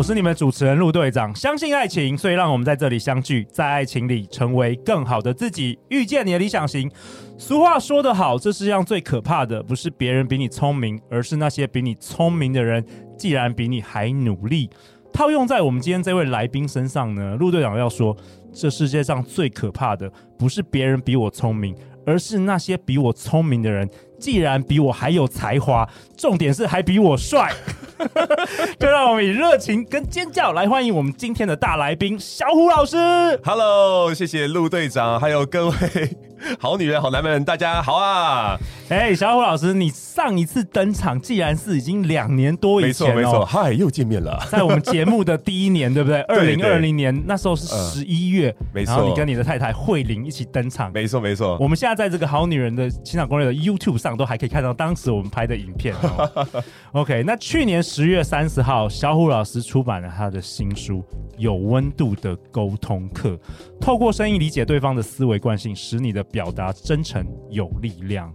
我是你们主持人陆队长。相信爱情，所以让我们在这里相聚，在爱情里成为更好的自己，遇见你的理想型。俗话说得好，这世上最可怕的不是别人比你聪明，而是那些比你聪明的人，既然比你还努力。套用在我们今天这位来宾身上呢，陆队长要说，这世界上最可怕的不是别人比我聪明，而是那些比我聪明的人，既然比我还有才华，重点是还比我帅。就让我们以热情跟尖叫来欢迎我们今天的大来宾小虎老师。Hello，谢谢陆队长，还有各位。好女人，好男人，大家好啊！哎，小虎老师，你上一次登场，既然是已经两年多以前，没错没错，嗨，又见面了，在我们节目的第一年，对不对？二零二零年那时候是十一月，没错，然后你跟你的太太慧玲一起登场，没错没错。我们现在在这个好女人的情场攻略的 YouTube 上都还可以看到当时我们拍的影片。OK，那去年十月三十号，小虎老师出版了他的新书《有温度的沟通课》，透过声音理解对方的思维惯性，使你的表达真诚有力量，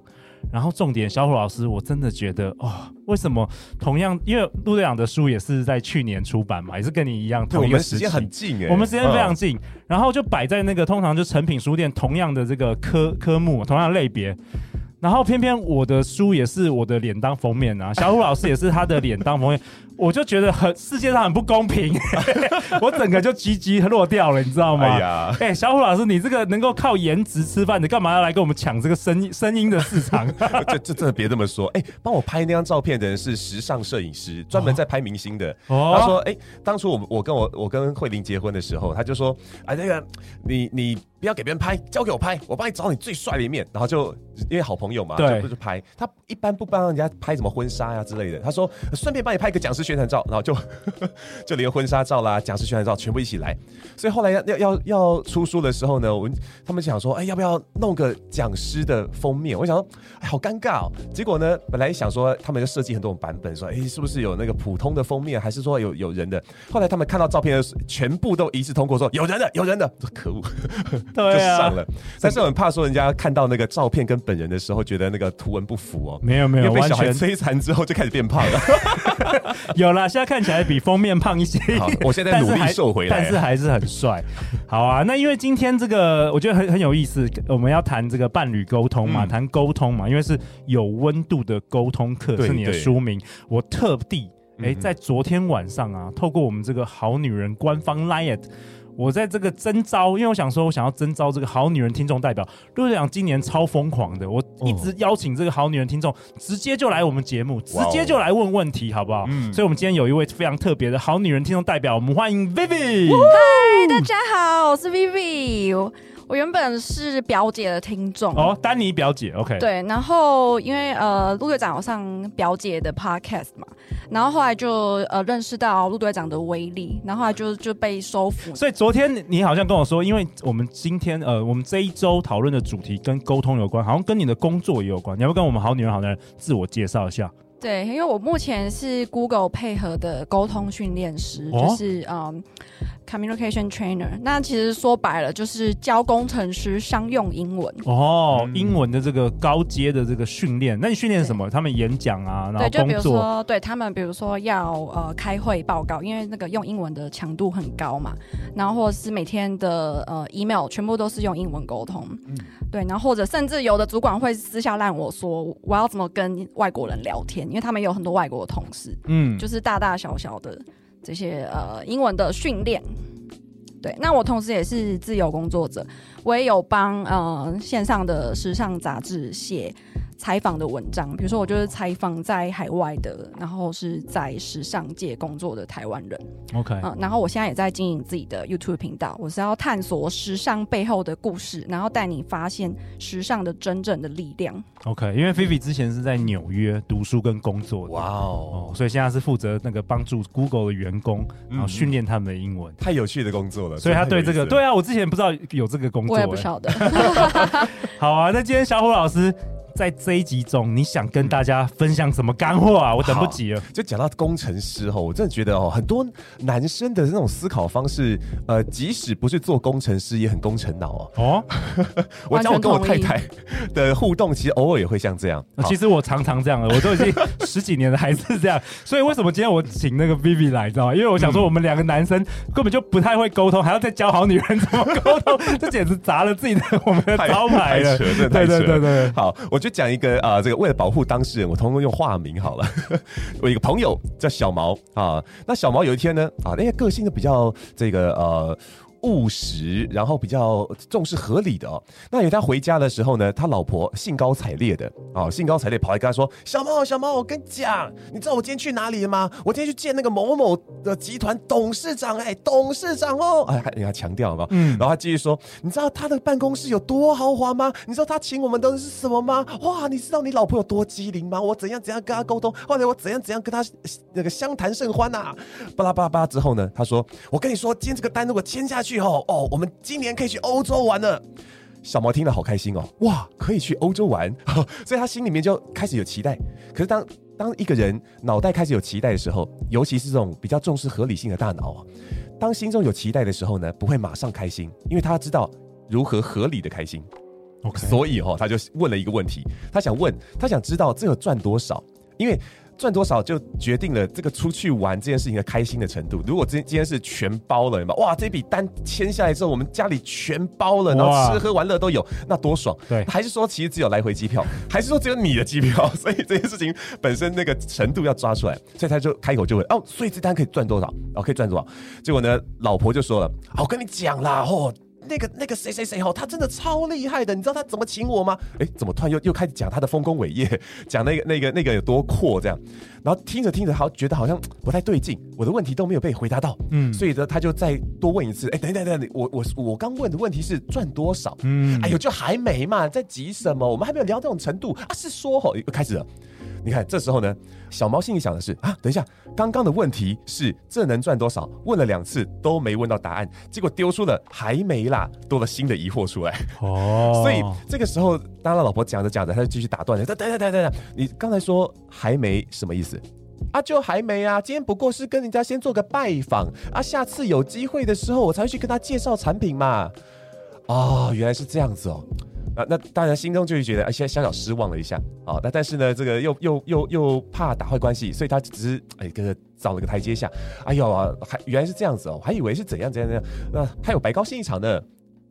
然后重点，小虎老师，我真的觉得哦，为什么同样？因为陆队长的书也是在去年出版嘛，也是跟你一样，同一个时间很近哎，我们时间非常近，然后就摆在那个通常就成品书店同样的这个科科目，同样类别。然后偏偏我的书也是我的脸当封面啊，小虎老师也是他的脸当封面，我就觉得很世界上很不公平，我整个就鸡鸡落掉了，你知道吗？哎呀，哎，小虎老师，你这个能够靠颜值吃饭，的干嘛要来跟我们抢这个声音 声音的市场？这这真的别这么说，哎，帮我拍那张照片的人是时尚摄影师，专门在拍明星的。哦，他说，哎，当初我我跟我我跟慧玲结婚的时候，他就说，哎，那个你你。不要给别人拍，交给我拍，我帮你找你最帅的一面。然后就因为好朋友嘛，对，就不是拍。他一般不帮人家拍什么婚纱呀之类的。他说顺便帮你拍一个讲师宣传照，然后就 就连婚纱照啦、讲师宣传照全部一起来。所以后来要要要要出书的时候呢，我们他们想说，哎，要不要弄个讲师的封面？我想说，哎，好尴尬哦。结果呢，本来想说他们就设计很多种版本，说，哎，是不是有那个普通的封面，还是说有有人的？后来他们看到照片的全部都一致通过，说有人的，有人的。可恶。对啊，就上了，但是我很怕说人家看到那个照片跟本人的时候，觉得那个图文不符哦。没有没有，被小孩摧残之后就开始变胖了。有啦，现在看起来比封面胖一些。好，我现在努力瘦回来，但是还是很帅。好啊，那因为今天这个我觉得很很有意思，我们要谈这个伴侣沟通嘛，谈沟通嘛，因为是有温度的沟通课是你的书名。我特地哎，在昨天晚上啊，透过我们这个好女人官方 LINE 我在这个征招，因为我想说，我想要征招这个好女人听众代表。陆队长今年超疯狂的，我一直邀请这个好女人听众，直接就来我们节目，直接就来问问题，好不好？嗯。所以，我们今天有一位非常特别的好女人听众代表，我们欢迎 Vivi。嗨，大家好，我是 Vivi。我原本是表姐的听众哦，丹尼表姐，OK。对，然后因为呃，陆队长有上表姐的 Podcast 嘛，然后后来就呃认识到陆队长的威力，然后后来就就被收服。所以昨天你好像跟我说，因为我们今天呃，我们这一周讨论的主题跟沟通有关，好像跟你的工作也有关，你要不要跟我们好女人好男人自我介绍一下？对，因为我目前是 Google 配合的沟通训练师，哦、就是嗯。Communication trainer，那其实说白了就是教工程师商用英文哦，嗯、英文的这个高阶的这个训练。那你训练什么？他们演讲啊，然后工作。对，就比如说，对他们，比如说要呃开会报告，因为那个用英文的强度很高嘛。然后或者是每天的呃 email 全部都是用英文沟通。嗯，对，然后或者甚至有的主管会私下让我说，我要怎么跟外国人聊天，因为他们有很多外国的同事。嗯，就是大大小小的。这些呃英文的训练，对，那我同时也是自由工作者，我也有帮呃线上的时尚杂志写。采访的文章，比如说我就是采访在海外的，然后是在时尚界工作的台湾人。OK，嗯，然后我现在也在经营自己的 YouTube 频道，我是要探索时尚背后的故事，然后带你发现时尚的真正的力量。OK，因为菲菲之前是在纽约读书跟工作的，哇哦，所以现在是负责那个帮助 Google 的员工，然后训练他们的英文。太有趣的工作了，所以他对这个，对啊，我之前不知道有这个工作，我也不晓得。好啊，那今天小虎老师。在这一集中，你想跟大家分享什么干货啊？我等不及了。就讲到工程师哈，我真的觉得哦，很多男生的那种思考方式，呃，即使不是做工程师，也很工程脑哦。哦，我讲我跟我太太的互动，其实偶尔也会像这样。其实我常常这样的，我都已经 十几年了，还是这样。所以为什么今天我请那个 Vivi 来，知道吗？因为我想说，我们两个男生根本就不太会沟通，还要再教好女人怎么沟通，这简直砸了自己的我们的招牌了。对对对对对，好，我就讲一个啊、这个为了保护当事人，我通通用化名好了。我一个朋友叫小毛啊，那小毛有一天呢啊，那个个性就比较这个呃。务实，然后比较重视合理的哦。那有他回家的时候呢，他老婆兴高采烈的啊，兴高采烈跑来跟他说：“小猫，小猫，我跟你讲，你知道我今天去哪里了吗？我今天去见那个某某的集团董事长，哎，董事长哦，哎，人家强调了，嗯，然后他继续说，你知道他的办公室有多豪华吗？你知道他请我们的是什么吗？哇，你知道你老婆有多机灵吗？我怎样怎样跟他沟通，后来我怎样怎样跟他那个相谈甚欢呐、啊，巴拉巴拉巴拉之后呢，他说，我跟你说，今天这个单如果签下去。哦哦，我们今年可以去欧洲玩了。小毛听了好开心哦，哇，可以去欧洲玩，所以他心里面就开始有期待。可是当当一个人脑袋开始有期待的时候，尤其是这种比较重视合理性的大脑啊，当心中有期待的时候呢，不会马上开心，因为他知道如何合理的开心。所以哈，他就问了一个问题，他想问，他想知道这个赚多少，因为。赚多少就决定了这个出去玩这件事情的开心的程度。如果今今天是全包了，哇，这笔单签下来之后，我们家里全包了，然后吃喝玩乐都有，那多爽。对，还是说其实只有来回机票，还是说只有你的机票？所以这件事情本身那个程度要抓出来，所以他就开口就问：哦，所以这单可以赚多少？哦，可以赚多少？结果呢，老婆就说了：我跟你讲啦，哦。那个那个谁谁谁哦，他真的超厉害的，你知道他怎么请我吗？哎，怎么突然又又开始讲他的丰功伟业，讲那个那个那个有多阔这样，然后听着听着好觉得好像不太对劲，我的问题都没有被回答到，嗯，所以呢他就再多问一次，哎，等等等等，我我我刚问的问题是赚多少？嗯，哎呦，就还没嘛，在急什么？我们还没有聊到这种程度啊，是说好又开始了。你看，这时候呢，小毛心里想的是啊，等一下，刚刚的问题是这能赚多少？问了两次都没问到答案，结果丢出了还没啦，多了新的疑惑出来。哦，所以这个时候，当他老婆讲着讲着，他就继续打断了。等等等等等，你刚才说还没什么意思？啊，就还没啊，今天不过是跟人家先做个拜访啊，下次有机会的时候我才会去跟他介绍产品嘛。哦，原来是这样子哦。啊，那当然心中就会觉得啊，现在小小失望了一下啊。那但是呢，这个又又又又怕打坏关系，所以他只是哎，跟着找了个台阶下。哎呦啊，还原来是这样子哦，还以为是怎样怎样怎样，那还有白高兴一场呢。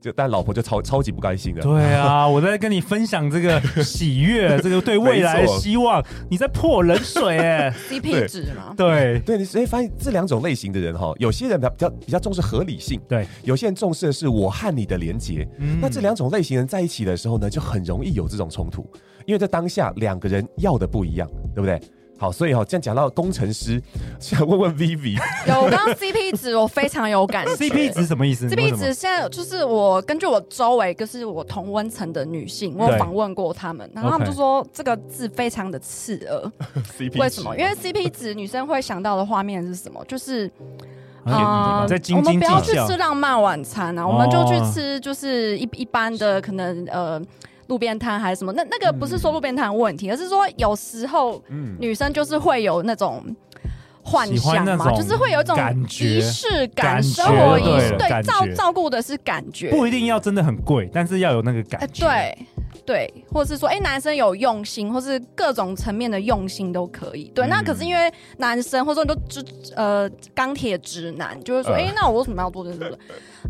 就但老婆就超超级不甘心的。对啊，我在跟你分享这个 喜悦，这个对未来的希望，你在泼冷水 哎，CP 值嘛。对对，你所以发现这两种类型的人哈，有些人比较比较重视合理性，对，有些人重视的是我和你的连结。嗯，那这两种类型人在一起的时候呢，就很容易有这种冲突，因为在当下两个人要的不一样，对不对？好，所以哈，这样讲到工程师，想问问 Vivi，有我刚刚 CP 值，我非常有感觉。CP 值什么意思？CP 值现在就是我根据我周围，就是我同温层的女性，我有访问过她们，然后她们就说这个字非常的刺耳。CP 为什么？因为 CP 值女生会想到的画面是什么？就是啊。我们不要去吃浪漫晚餐啊，我们就去吃就是一一般的可能呃。路边摊还是什么？那那个不是说路边摊问题，嗯、而是说有时候女生就是会有那种幻想嘛，就是会有一种仪式感，生活仪式，对，照照顾的是感觉，不一定要真的很贵，但是要有那个感觉，欸、对。对，或者是说，哎，男生有用心，或是各种层面的用心都可以。对，嗯、那可是因为男生，或者说你都直呃钢铁直男，就会说，哎、呃，那我为什么要做这个？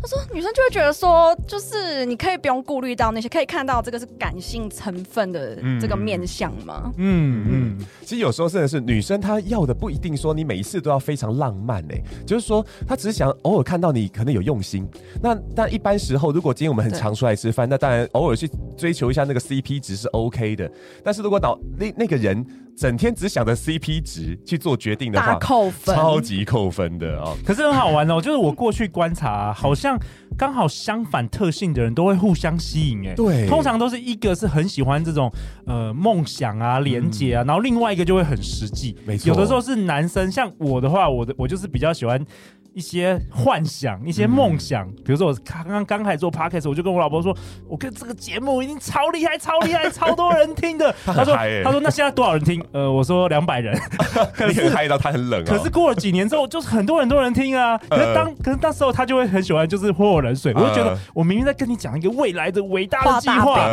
他说，女生就会觉得说，就是你可以不用顾虑到那些，可以看到这个是感性成分的这个面相吗？嗯嗯，嗯。其实有时候真的是女生她要的不一定说你每一次都要非常浪漫哎，就是说她只是想偶尔看到你可能有用心。那但一般时候，如果今天我们很常出来吃饭，那当然偶尔去追求一下。那个 CP 值是 OK 的，但是如果导那那个人整天只想着 CP 值去做决定的话，扣分，超级扣分的哦。可是很好玩哦，就是我过去观察、啊，好像刚好相反特性的人都会互相吸引，哎，对，通常都是一个是很喜欢这种呃梦想啊、连接啊，嗯、然后另外一个就会很实际，没错。有的时候是男生，像我的话，我的我就是比较喜欢。一些幻想、一些梦想，比如说我刚刚刚开始做 podcast，我就跟我老婆说，我跟这个节目已经超厉害、超厉害、超多人听的。他说：“他说那现在多少人听？呃，我说两百人。可是嗨到他很冷。可是过了几年之后，就是很多很多人听啊。可是当可是那时候他就会很喜欢，就是泼我冷水。我就觉得我明明在跟你讲一个未来的伟大的计划，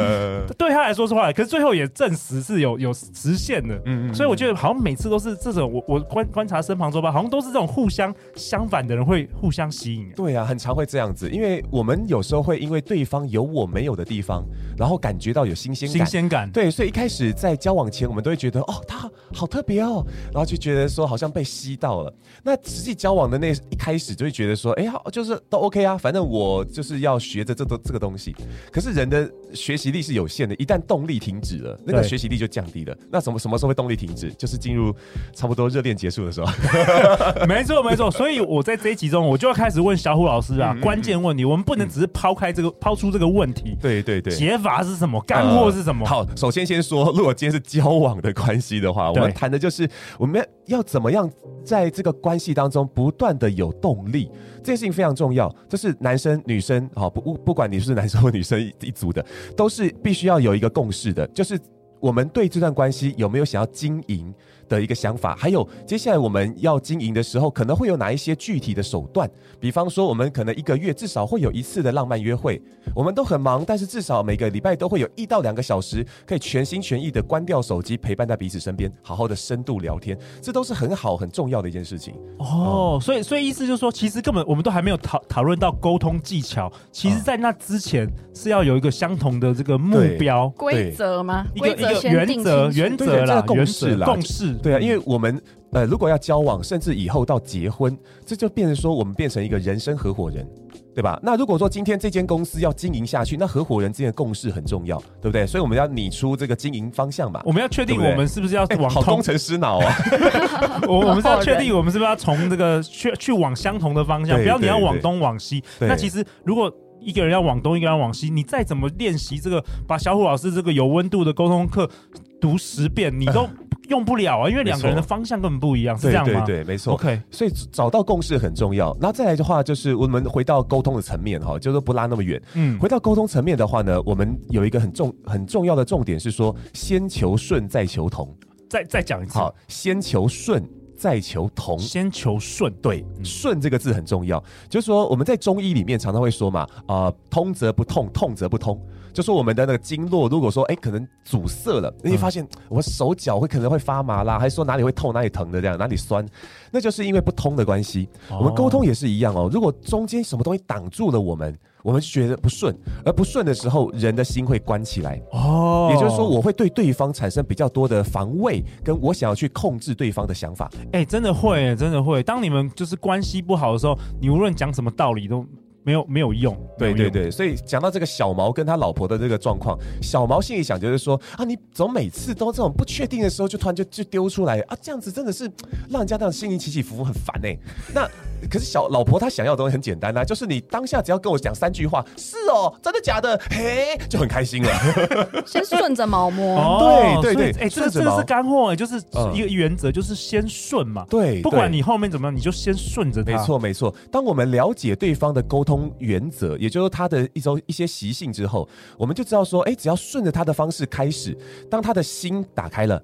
对他来说是话，可是最后也证实是有有实现的。嗯嗯。所以我觉得好像每次都是这种，我我观观察身旁周吧，好像都是这种互相相反的。”人会互相吸引，对啊，很常会这样子，因为我们有时候会因为对方有我没有的地方，然后感觉到有新鲜感，新鲜感，对，所以一开始在交往前，我们都会觉得哦，他好特别哦，然后就觉得说好像被吸到了。那实际交往的那一开始，就会觉得说，哎，呀，就是都 OK 啊，反正我就是要学着这个这个东西。可是人的学习力是有限的，一旦动力停止了，那个学习力就降低了。那什么什么时候会动力停止？就是进入差不多热恋结束的时候。没错，没错。所以我在这一集中，我就要开始问小虎老师啊，嗯、关键问题。我们不能只是抛开这个，抛出这个问题。对对对，解法是什么？干货是什么？呃、好，首先先说，如果今天是交往的关系的话，我们谈的就是我们要怎么样在这个关系当中不断的有动力。这件事情非常重要，这是男生女生好，不不管你是男生或女生一一组的，都是必须要有一个共识的，就是我们对这段关系有没有想要经营的一个想法，还有接下来我们要经营的时候，可能会有哪一些具体的手段？比方说，我们可能一个月至少会有一次的浪漫约会。我们都很忙，但是至少每个礼拜都会有一到两个小时，可以全心全意的关掉手机，陪伴在彼此身边，好好的深度聊天。这都是很好很重要的一件事情。哦，所以所以意思就是说，其实根本我们都还没有讨讨论到沟通技巧。其实，在那之前是要有一个相同的这个目标规则吗？一个一个原则原则啦，共识啦，共识。对啊，因为我们呃，如果要交往，甚至以后到结婚，这就变成说我们变成一个人生合伙人，对吧？那如果说今天这间公司要经营下去，那合伙人之间的共识很重要，对不对？所以我们要拟出这个经营方向嘛。我们要确定我们是不是要往好工程师脑啊？我我们是要确定我们是不是要从这个去去往相同的方向，不要你要往东往西。那其实如果一个人要往东，一个人要往西，你再怎么练习这个，把小虎老师这个有温度的沟通课读十遍，你都。用不了啊，因为两个人的方向根本不一样，是这样吗？对对对，没错。OK，所以找到共识很重要。那再来的话，就是我们回到沟通的层面哈，就是不拉那么远。嗯，回到沟通层面的话呢，我们有一个很重很重要的重点是说，先求顺再求同。再再讲一次，好，先求顺再求同。先求顺，对，顺、嗯、这个字很重要。就是说我们在中医里面常常会说嘛，啊、呃，通则不痛，痛则不通。就说我们的那个经络，如果说哎、欸，可能阻塞了，你会发现我们手脚会可能会发麻啦，还是说哪里会痛哪里疼的这样，哪里酸，那就是因为不通的关系。哦、我们沟通也是一样哦，如果中间什么东西挡住了我们，我们就觉得不顺，而不顺的时候，人的心会关起来。哦，也就是说，我会对对方产生比较多的防卫，跟我想要去控制对方的想法。哎、欸，真的会，真的会。当你们就是关系不好的时候，你无论讲什么道理都。没有没有用，对对对，所以讲到这个小毛跟他老婆的这个状况，小毛心里想就是说啊，你怎么每次都这种不确定的时候就突然就就丢出来啊，这样子真的是让人家这样心情起起伏伏很烦哎。那可是小老婆她想要的东西很简单呐、啊，就是你当下只要跟我讲三句话，是哦，真的假的，嘿，就很开心了。先顺着毛摸，哦、对对对，哎，这个这个是干货哎，就是一个原则，就是先顺嘛，对，不管你后面怎么样，你就先顺着他。没错没错，当我们了解对方的沟通。通原则，也就是他的一种一些习性之后，我们就知道说，哎，只要顺着他的方式开始，当他的心打开了。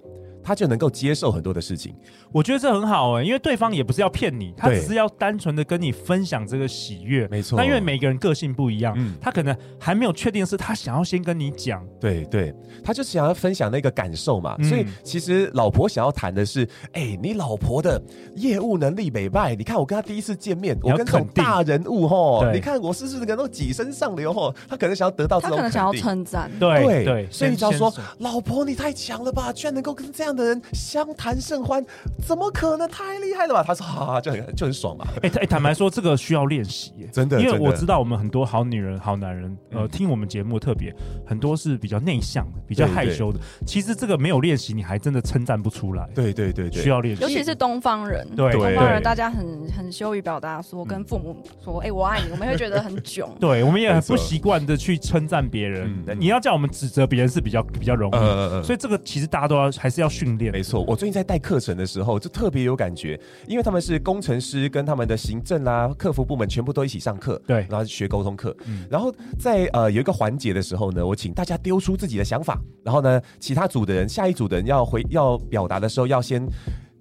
他就能够接受很多的事情，我觉得这很好哎、欸，因为对方也不是要骗你，他只是要单纯的跟你分享这个喜悦，没错。那因为每个人个性不一样，嗯，他可能还没有确定是他想要先跟你讲，对对，他就想要分享那个感受嘛。嗯、所以其实老婆想要谈的是，哎、欸，你老婆的业务能力美败，你看我跟他第一次见面，我跟这种大人物吼，对。你看我是不是能够跻身上流吼？他可能想要得到这种，他可能想要称赞，对对，对所以你只要说，老婆你太强了吧，居然能够跟这样的人相谈甚欢，怎么可能？太厉害了吧？他说哈哈，就很就很爽嘛。哎、欸，坦白说，这个需要练习，真的。因为我知道我们很多好女人、好男人，呃，嗯、听我们节目特别很多是比较内向的、比较害羞的。其实这个没有练习，你还真的称赞不出来。对对对对，需要练习。尤其是东方人，对东方人，大家很很羞于表达，说跟父母说“哎、欸，我爱你”，我们会觉得很囧。对，我们也很不习惯的去称赞别人。嗯、你要叫我们指责别人是比较比较容易。嗯嗯嗯。所以这个其实大家都要还是要。训练。没错，我最近在带课程的时候就特别有感觉，因为他们是工程师跟他们的行政啊、客服部门全部都一起上课，对，然后学沟通课。嗯、然后在呃有一个环节的时候呢，我请大家丢出自己的想法，然后呢，其他组的人、下一组的人要回要表达的时候要先。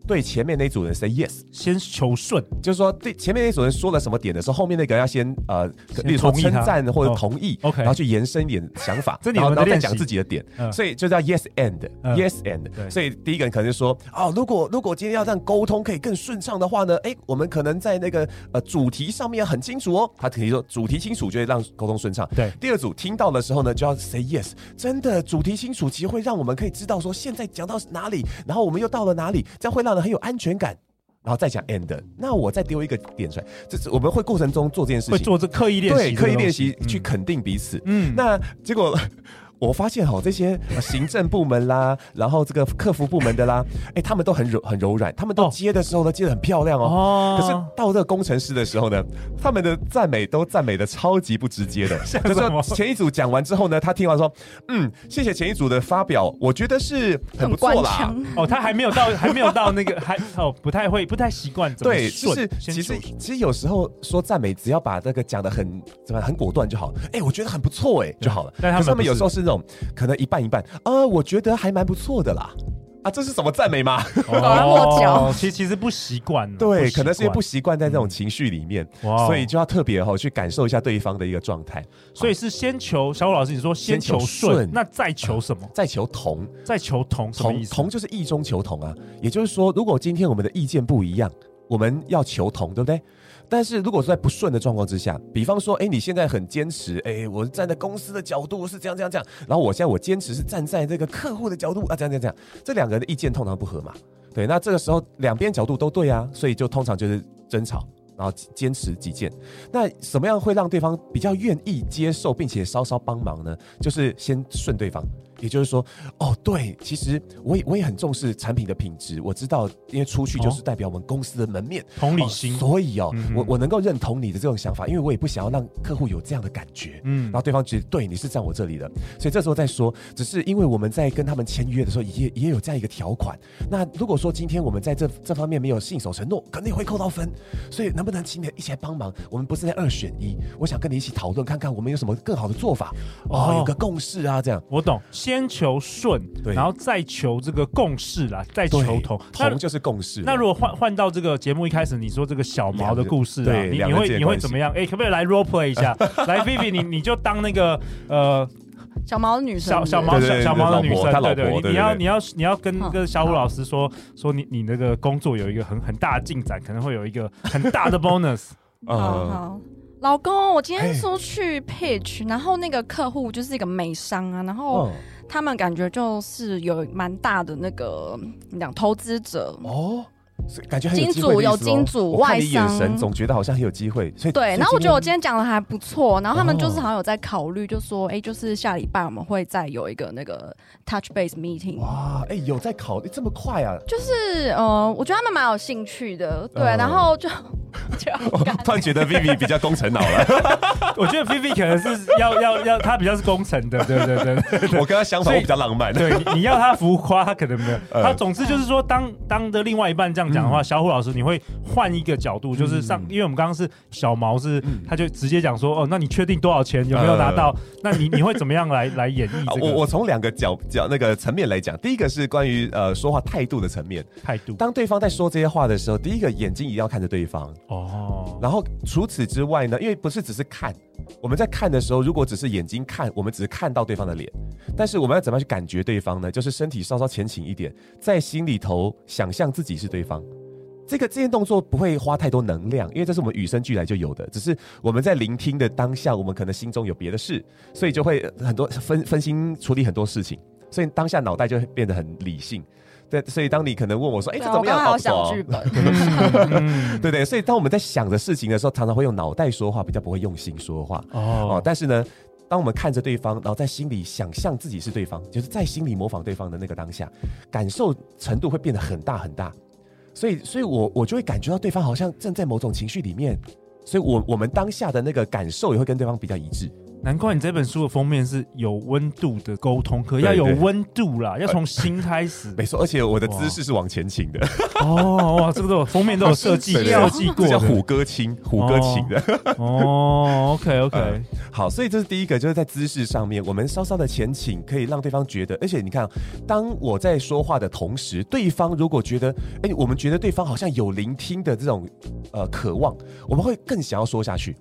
对前面那组人 say yes，先求顺，就是说对前面那组人说了什么点的时候，后面那个要先呃，例如说称赞或者同意，OK，然后去延伸一点想法，然后然后再讲自己的点，所以就叫 yes and，yes and。所以第一个人可能就说，哦，如果如果今天要让沟通可以更顺畅的话呢，哎，我们可能在那个呃主题上面很清楚哦。他肯定说主题清楚就会让沟通顺畅。对，第二组听到的时候呢，就要 say yes，真的主题清楚，其实会让我们可以知道说现在讲到哪里，然后我们又到了哪里，这样会让很有安全感。然后再讲 end，那我再丢一个点出来，就是我们会过程中做这件事情，会做这刻意练习，对，刻意练习去肯定彼此。嗯，那结果。我发现哈，这些行政部门啦，然后这个客服部门的啦，哎，他们都很柔很柔软，他们都接的时候呢，接的很漂亮哦。哦。可是到这个工程师的时候呢，他们的赞美都赞美的超级不直接的。就是说前一组讲完之后呢，他听完说，嗯，谢谢前一组的发表，我觉得是很不错啦。哦，他还没有到，还没有到那个，还哦，不太会，不太习惯怎么对，就是其实其实有时候说赞美，只要把这个讲的很怎么很果断就好。哎，我觉得很不错哎，就好了。但他们有时候是。这种可能一半一半，呃，我觉得还蛮不错的啦。啊，这是什么赞美吗？哦，其实其实不习惯。对，可能是因为不习惯在这种情绪里面，所以就要特别哈去感受一下对方的一个状态。所以是先求小虎老师，你说先求顺，那再求什么？再求同，再求同，同同就是意中求同啊。也就是说，如果今天我们的意见不一样，我们要求同，对不对？但是如果是在不顺的状况之下，比方说，哎，你现在很坚持，哎，我站在公司的角度是这样这样这样，然后我现在我坚持是站在这个客户的角度啊，这样这样这样，这两个人的意见通常不合嘛，对，那这个时候两边角度都对啊，所以就通常就是争吵，然后坚持己见。那什么样会让对方比较愿意接受，并且稍稍帮忙呢？就是先顺对方。也就是说，哦，对，其实我也我也很重视产品的品质。我知道，因为出去就是代表我们公司的门面，同理心。所以哦，我我能够认同你的这种想法，因为我也不想要让客户有这样的感觉。嗯，然后对方觉得对，你是站我这里的，所以这时候再说，只是因为我们在跟他们签约的时候也也有这样一个条款。那如果说今天我们在这这方面没有信守承诺，肯定会扣到分。所以能不能请你一起来帮忙？我们不是在二选一，我想跟你一起讨论，看看我们有什么更好的做法。哦，有个共识啊，这样我懂。先求顺，然后再求这个共识啦，再求同，同就是共识。那如果换换到这个节目一开始，你说这个小毛的故事啊，你你会你会怎么样？哎，可不可以来 role play 一下？来，Vivi，你你就当那个呃小毛的女生，小小毛小小毛的女生，对对，你要你要你要跟跟小虎老师说说你你那个工作有一个很很大的进展，可能会有一个很大的 bonus。好好。老公，我今天说去 pitch，然后那个客户就是一个美商啊，然后他们感觉就是有蛮大的那个你讲投资者哦。感觉金主有金主外商，眼神总觉得好像很有机会，所以对。然后我觉得我今天讲的还不错，然后他们就是好像有在考虑，就说哎，就是下礼拜我们会再有一个那个 touch base meeting。哇，哎，有在考虑这么快啊？就是呃，我觉得他们蛮有兴趣的，对。然后就就突然觉得 Vivi 比较工程脑了。我觉得 Vivi 可能是要要要他比较是工程的，对对对。我跟他相反，我比较浪漫。对，你要他浮夸，他可能没有。他总之就是说，当当的另外一半这样。讲的话，小虎老师，你会换一个角度，就是上，因为我们刚刚是小毛是，他就直接讲说，哦，那你确定多少钱，有没有拿到？那你你会怎么样来来演绎？我我从两个角角那个层面来讲，第一个是关于呃说话态度的层面，态度。当对方在说这些话的时候，第一个眼睛一定要看着对方哦。哦然后除此之外呢，因为不是只是看，我们在看的时候，如果只是眼睛看，我们只是看到对方的脸，但是我们要怎么样去感觉对方呢？就是身体稍稍前倾一点，在心里头想象自己是对方。这个这件动作不会花太多能量，因为这是我们与生俱来就有的。只是我们在聆听的当下，我们可能心中有别的事，所以就会很多分分心处理很多事情，所以当下脑袋就会变得很理性。对，所以当你可能问我说：“哎，这怎么样？”好想剧本，对对。所以当我们在想着事情的时候，常常会用脑袋说话，比较不会用心说话哦，哦。但是呢，当我们看着对方，然后在心里想象自己是对方，就是在心里模仿对方的那个当下，感受程度会变得很大很大。所以，所以我我就会感觉到对方好像正在某种情绪里面，所以我我们当下的那个感受也会跟对方比较一致。难怪你这本书的封面是有温度的沟通，可要有温度啦，要从心开始。没错，而且我的姿势是往前倾的。哦哇，这个都有封面都有设计 设计过，叫虎哥倾，虎哥倾的。哦，OK OK，好，所以这是第一个，就是在姿势上面，我们稍稍的前倾，可以让对方觉得，而且你看，当我在说话的同时，对方如果觉得，哎，我们觉得对方好像有聆听的这种呃渴望，我们会更想要说下去。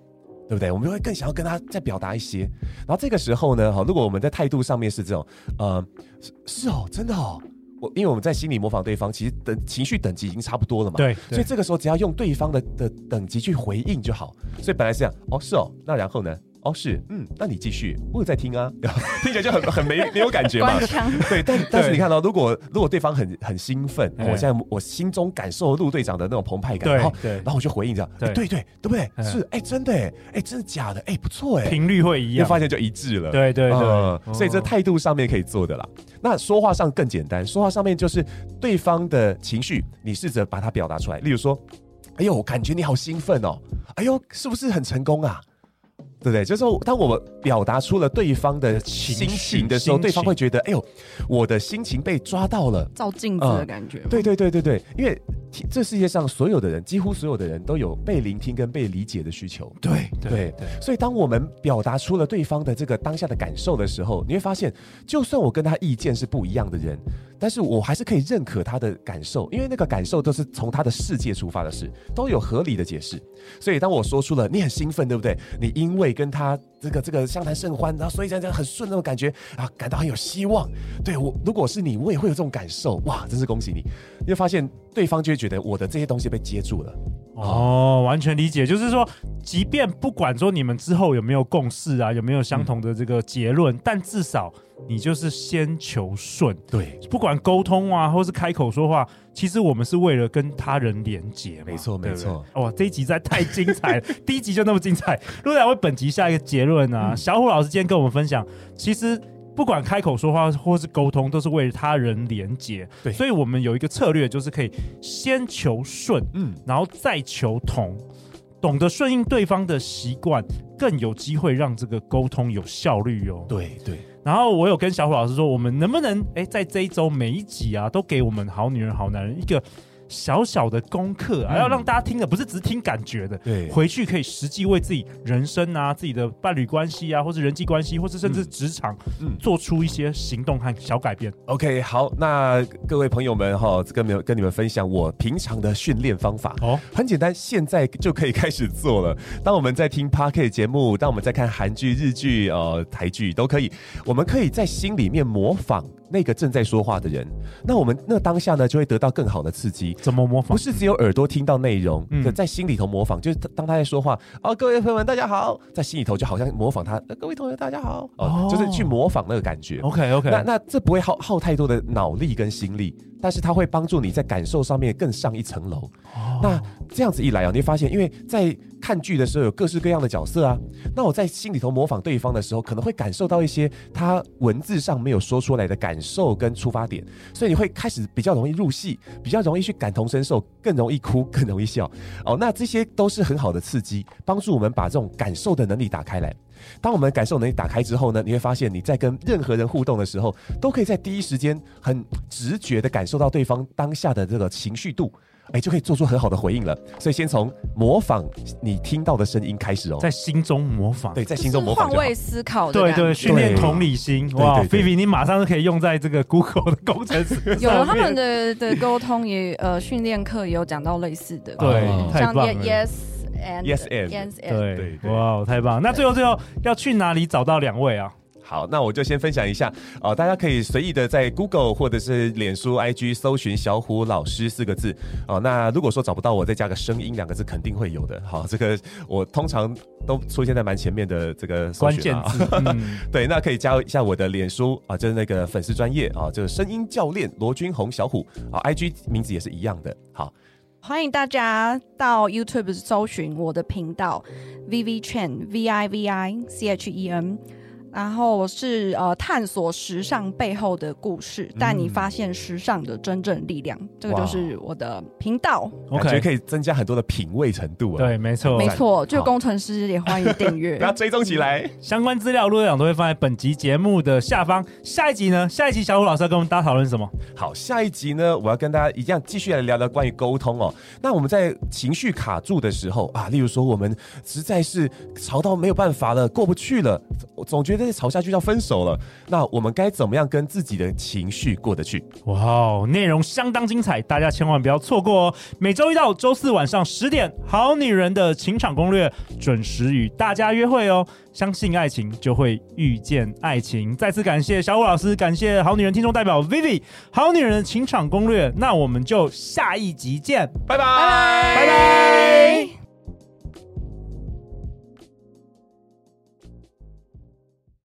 对不对？我们就会更想要跟他再表达一些。然后这个时候呢，哈，如果我们在态度上面是这种，呃，是是哦，真的哦，我因为我们在心里模仿对方，其实等情绪等级已经差不多了嘛。对。所以这个时候只要用对方的的等级去回应就好。所以本来是这样，哦，是哦，那然后呢？哦，是，嗯，那你继续，我有在听啊，听起来就很很没没有感觉嘛。对，但但是你看到，如果如果对方很很兴奋，我现在我心中感受陆队长的那种澎湃感，然后然后我就回应这样，对对对，对不对？是，哎，真的，哎，真的假的？哎，不错，哎，频率会一样，就发现就一致了。对对对，所以这态度上面可以做的啦。那说话上更简单，说话上面就是对方的情绪，你试着把它表达出来。例如说，哎呦，我感觉你好兴奋哦，哎呦，是不是很成功啊？对不对？就是说，当我们表达出了对方的心情的时候，对方会觉得，哎呦，我的心情被抓到了，照镜子的感觉。对对对对对，因为这世界上所有的人，几乎所有的人都有被聆听跟被理解的需求。对对对，所以当我们表达出了对方的这个当下的感受的时候，你会发现，就算我跟他意见是不一样的人，但是我还是可以认可他的感受，因为那个感受都是从他的世界出发的事，都有合理的解释。所以当我说出了你很兴奋，对不对？你因为跟他这个这个相谈甚欢，然后所以这样很顺那种感觉啊，感到很有希望。对我，如果是你，我也会有这种感受。哇，真是恭喜你！你会发现对方就会觉得我的这些东西被接住了。哦，完全理解，就是说，即便不管说你们之后有没有共识啊，有没有相同的这个结论，嗯、但至少你就是先求顺。对，不管沟通啊，或是开口说话，其实我们是为了跟他人连结。没错，没错。哇，这一集实在太精彩了，第一集就那么精彩。陆队长为本集下一个结论啊，嗯、小虎老师今天跟我们分享，其实。不管开口说话或是沟通，都是为了他人连接。对，所以我们有一个策略，就是可以先求顺，嗯，然后再求同，懂得顺应对方的习惯，更有机会让这个沟通有效率哦。对对。然后我有跟小虎老师说，我们能不能哎，在这一周每一集啊，都给我们好女人好男人一个。小小的功课啊，要让大家听的不是只是听感觉的，对，回去可以实际为自己人生啊、自己的伴侣关系啊，或是人际关系，或是甚至职场，嗯，做出一些行动和小改变。OK，好，那各位朋友们哈，跟你们跟你们分享我平常的训练方法哦，很简单，现在就可以开始做了。当我们在听 Podcast 节目，当我们在看韩剧、日剧、呃台剧都可以，我们可以在心里面模仿。那个正在说话的人，那我们那当下呢，就会得到更好的刺激。怎么模仿？不是只有耳朵听到内容，嗯，在心里头模仿，就是当他在说话，哦，各位朋友们，大家好，在心里头就好像模仿他，各位同学大家好，哦，就是去模仿那个感觉。OK OK，那那这不会耗耗太多的脑力跟心力。但是它会帮助你在感受上面更上一层楼。哦、那这样子一来啊，你会发现，因为在看剧的时候有各式各样的角色啊，那我在心里头模仿对方的时候，可能会感受到一些他文字上没有说出来的感受跟出发点，所以你会开始比较容易入戏，比较容易去感同身受，更容易哭，更容易笑。哦，那这些都是很好的刺激，帮助我们把这种感受的能力打开来。当我们感受能力打开之后呢，你会发现你在跟任何人互动的时候，都可以在第一时间很直觉的感受到对方当下的这个情绪度，哎，就可以做出很好的回应了。所以先从模仿你听到的声音开始哦，在心中模仿，对，在心中模仿，换位思考，对对，训练同理心。哇菲菲，你马上就可以用在这个 Google 的工程师。有他们的的沟通也呃训练课也有讲到类似的，对，太棒了。Yes and。Yes and yes and 对，哇，太棒！那最后最后要去哪里找到两位啊？好，那我就先分享一下哦、呃，大家可以随意的在 Google 或者是脸书 IG 搜寻小虎老师四个字哦、呃。那如果说找不到我，再加个声音两个字，肯定会有的。好，这个我通常都出现在蛮前面的这个关键字。嗯、对，那可以加一下我的脸书啊，就是那个粉丝专业啊，就是声音教练罗君红小虎啊，IG 名字也是一样的。好。欢迎大家到 YouTube 搜寻我的频道 Vivi Chen V I V I C H E N，然后是呃探索时尚背后的故事，带你发现时尚的真正力量。嗯、这个就是我的频道，我感觉可以增加很多的品味程度啊。对，没错，没错。就工程师也欢迎订阅，大家 追踪起来。相关资料陆队长都会放在本集节目的下方。下一集呢？下一集小虎老师要跟我们大家讨论什么？好，下一集呢，我要跟大家一样继续来聊聊关于沟通哦。那我们在情绪卡住的时候啊，例如说我们实在是吵到没有办法了，过不去了，总觉得吵下去要分手了。那我们该怎么样跟自己的情绪过得去？哇哦，内容相当精彩，大家千万不要错过哦！每周一到周四晚上十点，《好女人的情场攻略》准时与大家约会哦。相信爱情，就会遇见爱情。再次感谢小虎老师，感谢好女人听众代表 Vivi，好女人的情场攻略。那我们就下一集见，拜拜，拜拜。拜拜。